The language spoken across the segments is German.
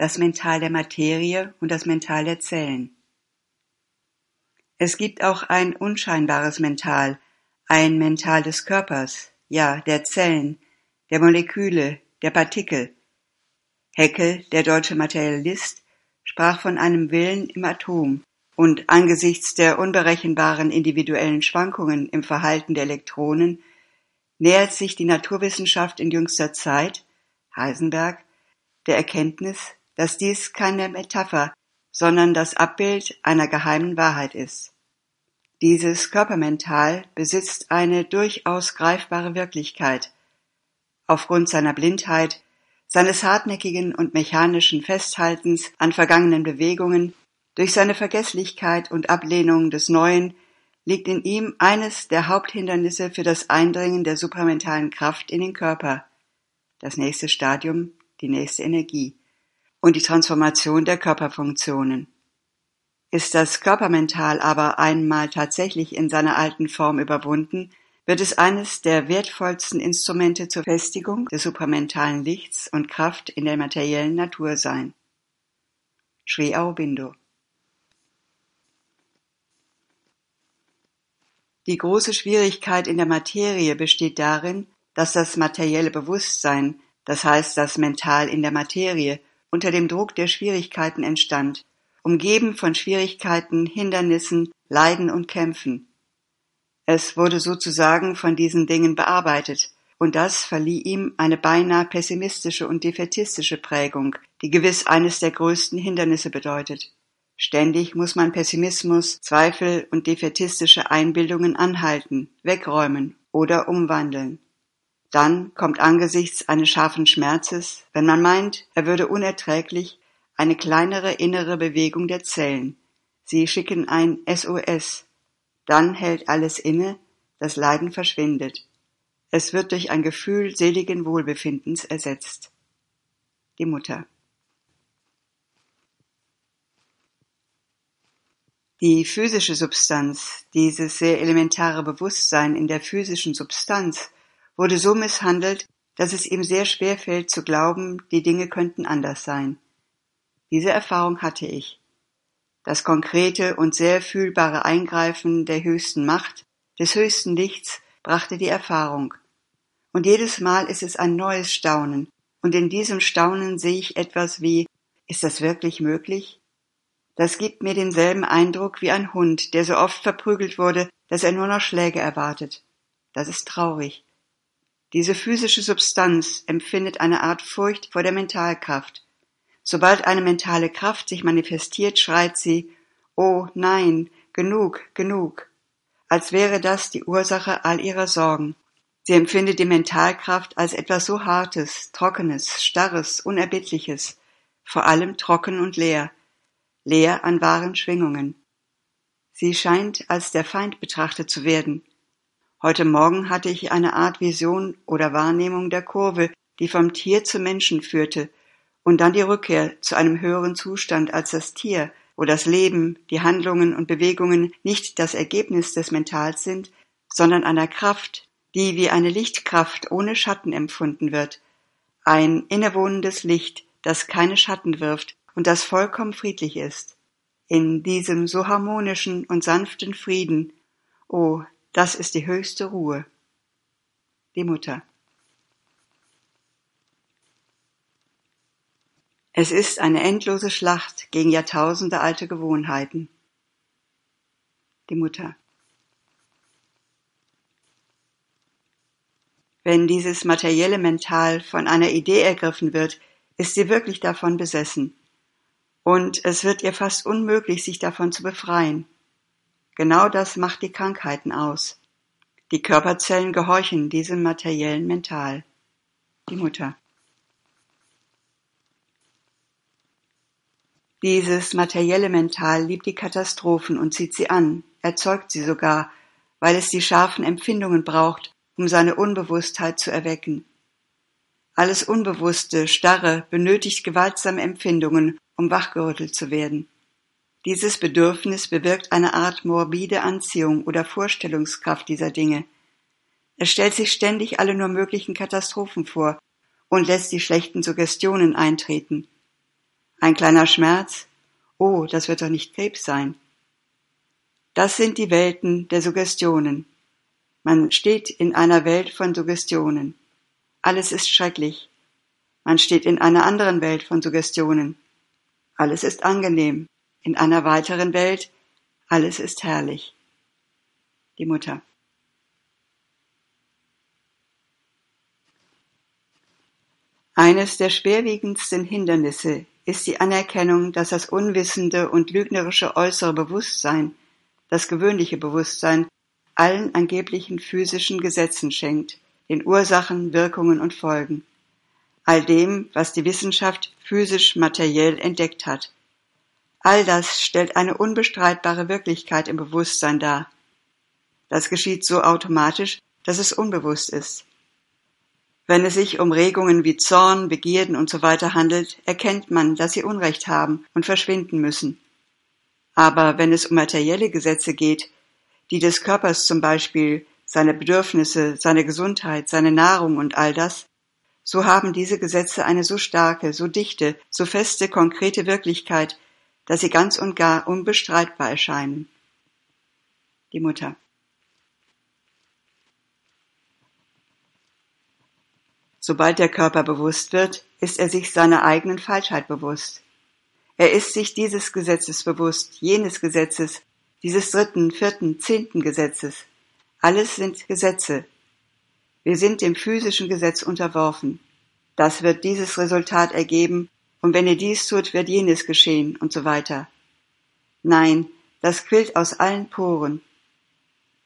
das Mental der Materie und das Mental der Zellen. Es gibt auch ein unscheinbares Mental, ein Mental des Körpers, ja, der Zellen, der Moleküle, der Partikel. Heckel, der deutsche Materialist, sprach von einem Willen im Atom, und angesichts der unberechenbaren individuellen Schwankungen im Verhalten der Elektronen nähert sich die Naturwissenschaft in jüngster Zeit, Heisenberg, der Erkenntnis, dass dies keine Metapher, sondern das Abbild einer geheimen Wahrheit ist. Dieses Körpermental besitzt eine durchaus greifbare Wirklichkeit. Aufgrund seiner Blindheit, seines hartnäckigen und mechanischen Festhaltens an vergangenen Bewegungen, durch seine Vergesslichkeit und Ablehnung des Neuen liegt in ihm eines der Haupthindernisse für das Eindringen der supramentalen Kraft in den Körper, das nächste Stadium, die nächste Energie und die Transformation der Körperfunktionen. Ist das Körpermental aber einmal tatsächlich in seiner alten Form überwunden, wird es eines der wertvollsten Instrumente zur Festigung des supramentalen Lichts und Kraft in der materiellen Natur sein. Sri Aurobindo Die große Schwierigkeit in der Materie besteht darin, dass das materielle Bewusstsein, das heißt das Mental in der Materie, unter dem Druck der Schwierigkeiten entstand, umgeben von Schwierigkeiten, Hindernissen, Leiden und Kämpfen. Es wurde sozusagen von diesen Dingen bearbeitet, und das verlieh ihm eine beinahe pessimistische und defetistische Prägung, die gewiss eines der größten Hindernisse bedeutet. Ständig muss man Pessimismus, Zweifel und defetistische Einbildungen anhalten, wegräumen oder umwandeln. Dann kommt angesichts eines scharfen Schmerzes, wenn man meint, er würde unerträglich, eine kleinere innere Bewegung der Zellen. Sie schicken ein SOS. Dann hält alles inne, das Leiden verschwindet. Es wird durch ein Gefühl seligen Wohlbefindens ersetzt. Die Mutter. Die physische Substanz, dieses sehr elementare Bewusstsein in der physischen Substanz, wurde so misshandelt, dass es ihm sehr schwer fällt zu glauben, die Dinge könnten anders sein. Diese Erfahrung hatte ich. Das konkrete und sehr fühlbare Eingreifen der höchsten Macht, des höchsten Lichts, brachte die Erfahrung. Und jedes Mal ist es ein neues Staunen, und in diesem Staunen sehe ich etwas wie Ist das wirklich möglich? Das gibt mir denselben Eindruck wie ein Hund, der so oft verprügelt wurde, dass er nur noch Schläge erwartet. Das ist traurig. Diese physische Substanz empfindet eine Art Furcht vor der Mentalkraft. Sobald eine mentale Kraft sich manifestiert, schreit sie Oh nein, genug, genug, als wäre das die Ursache all ihrer Sorgen. Sie empfindet die Mentalkraft als etwas so Hartes, Trockenes, Starres, Unerbittliches, vor allem trocken und leer, leer an wahren Schwingungen. Sie scheint als der Feind betrachtet zu werden, Heute Morgen hatte ich eine Art Vision oder Wahrnehmung der Kurve, die vom Tier zum Menschen führte, und dann die Rückkehr zu einem höheren Zustand als das Tier, wo das Leben, die Handlungen und Bewegungen nicht das Ergebnis des Mentals sind, sondern einer Kraft, die wie eine Lichtkraft ohne Schatten empfunden wird, ein innewohnendes Licht, das keine Schatten wirft und das vollkommen friedlich ist. In diesem so harmonischen und sanften Frieden, oh, das ist die höchste Ruhe. Die Mutter. Es ist eine endlose Schlacht gegen Jahrtausende alte Gewohnheiten. Die Mutter. Wenn dieses materielle Mental von einer Idee ergriffen wird, ist sie wirklich davon besessen. Und es wird ihr fast unmöglich, sich davon zu befreien. Genau das macht die Krankheiten aus. Die Körperzellen gehorchen diesem materiellen Mental. Die Mutter. Dieses materielle Mental liebt die Katastrophen und zieht sie an, erzeugt sie sogar, weil es die scharfen Empfindungen braucht, um seine Unbewusstheit zu erwecken. Alles Unbewusste, Starre benötigt gewaltsame Empfindungen, um wachgerüttelt zu werden. Dieses Bedürfnis bewirkt eine Art morbide Anziehung oder Vorstellungskraft dieser Dinge. Es stellt sich ständig alle nur möglichen Katastrophen vor und lässt die schlechten Suggestionen eintreten. Ein kleiner Schmerz, oh, das wird doch nicht Krebs sein. Das sind die Welten der Suggestionen. Man steht in einer Welt von Suggestionen. Alles ist schrecklich. Man steht in einer anderen Welt von Suggestionen. Alles ist angenehm. In einer weiteren Welt, alles ist herrlich. Die Mutter. Eines der schwerwiegendsten Hindernisse ist die Anerkennung, dass das unwissende und lügnerische äußere Bewusstsein, das gewöhnliche Bewusstsein, allen angeblichen physischen Gesetzen schenkt, den Ursachen, Wirkungen und Folgen, all dem, was die Wissenschaft physisch materiell entdeckt hat. All das stellt eine unbestreitbare Wirklichkeit im Bewusstsein dar. Das geschieht so automatisch, dass es unbewusst ist. Wenn es sich um Regungen wie Zorn, Begierden usw. So handelt, erkennt man, dass sie Unrecht haben und verschwinden müssen. Aber wenn es um materielle Gesetze geht, die des Körpers zum Beispiel, seine Bedürfnisse, seine Gesundheit, seine Nahrung und all das, so haben diese Gesetze eine so starke, so dichte, so feste, konkrete Wirklichkeit, dass sie ganz und gar unbestreitbar erscheinen. Die Mutter. Sobald der Körper bewusst wird, ist er sich seiner eigenen Falschheit bewusst. Er ist sich dieses Gesetzes bewusst, jenes Gesetzes, dieses dritten, vierten, zehnten Gesetzes. Alles sind Gesetze. Wir sind dem physischen Gesetz unterworfen. Das wird dieses Resultat ergeben, und wenn ihr dies tut, wird jenes geschehen und so weiter. Nein, das quillt aus allen Poren.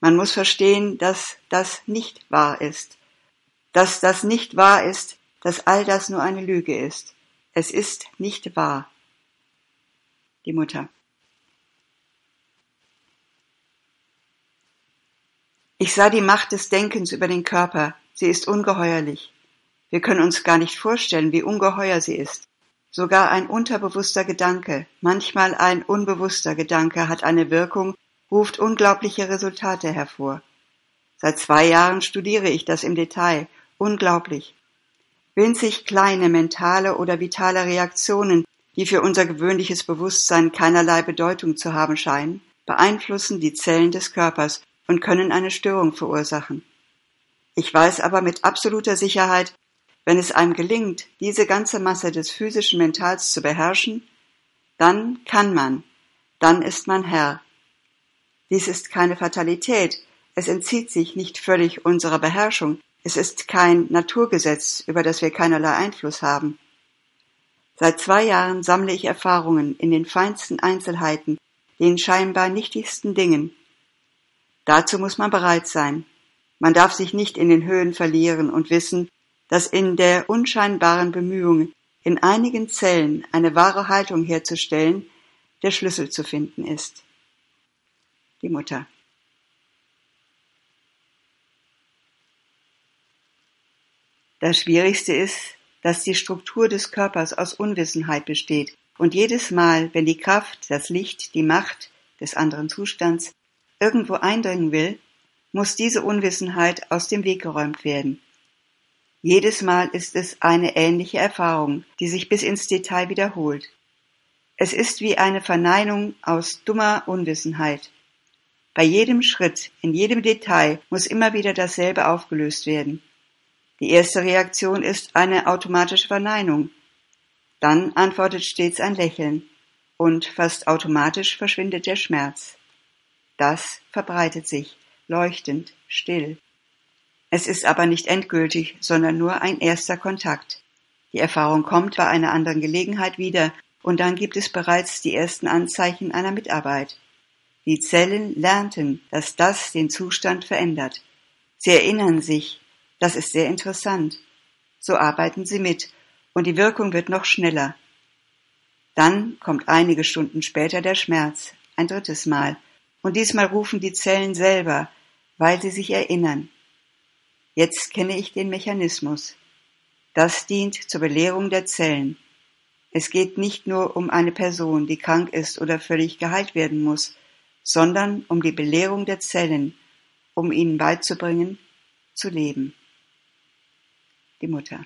Man muss verstehen, dass das nicht wahr ist, dass das nicht wahr ist, dass all das nur eine Lüge ist. Es ist nicht wahr. Die Mutter. Ich sah die Macht des Denkens über den Körper. Sie ist ungeheuerlich. Wir können uns gar nicht vorstellen, wie ungeheuer sie ist. Sogar ein unterbewusster Gedanke, manchmal ein unbewusster Gedanke hat eine Wirkung, ruft unglaubliche Resultate hervor. Seit zwei Jahren studiere ich das im Detail Unglaublich. Winzig kleine mentale oder vitale Reaktionen, die für unser gewöhnliches Bewusstsein keinerlei Bedeutung zu haben scheinen, beeinflussen die Zellen des Körpers und können eine Störung verursachen. Ich weiß aber mit absoluter Sicherheit, wenn es einem gelingt, diese ganze Masse des physischen Mentals zu beherrschen, dann kann man, dann ist man Herr. Dies ist keine Fatalität, es entzieht sich nicht völlig unserer Beherrschung, es ist kein Naturgesetz, über das wir keinerlei Einfluss haben. Seit zwei Jahren sammle ich Erfahrungen in den feinsten Einzelheiten, den scheinbar nichtigsten Dingen. Dazu muss man bereit sein. Man darf sich nicht in den Höhen verlieren und wissen, dass in der unscheinbaren Bemühung, in einigen Zellen eine wahre Haltung herzustellen, der Schlüssel zu finden ist. Die Mutter. Das Schwierigste ist, dass die Struktur des Körpers aus Unwissenheit besteht und jedes Mal, wenn die Kraft, das Licht, die Macht des anderen Zustands irgendwo eindringen will, muss diese Unwissenheit aus dem Weg geräumt werden. Jedes Mal ist es eine ähnliche Erfahrung, die sich bis ins Detail wiederholt. Es ist wie eine Verneinung aus dummer Unwissenheit. Bei jedem Schritt, in jedem Detail muss immer wieder dasselbe aufgelöst werden. Die erste Reaktion ist eine automatische Verneinung. Dann antwortet stets ein Lächeln und fast automatisch verschwindet der Schmerz. Das verbreitet sich, leuchtend, still. Es ist aber nicht endgültig, sondern nur ein erster Kontakt. Die Erfahrung kommt bei einer anderen Gelegenheit wieder und dann gibt es bereits die ersten Anzeichen einer Mitarbeit. Die Zellen lernten, dass das den Zustand verändert. Sie erinnern sich, das ist sehr interessant. So arbeiten sie mit und die Wirkung wird noch schneller. Dann kommt einige Stunden später der Schmerz, ein drittes Mal, und diesmal rufen die Zellen selber, weil sie sich erinnern. Jetzt kenne ich den Mechanismus. Das dient zur Belehrung der Zellen. Es geht nicht nur um eine Person, die krank ist oder völlig geheilt werden muss, sondern um die Belehrung der Zellen, um ihnen beizubringen, zu leben die Mutter.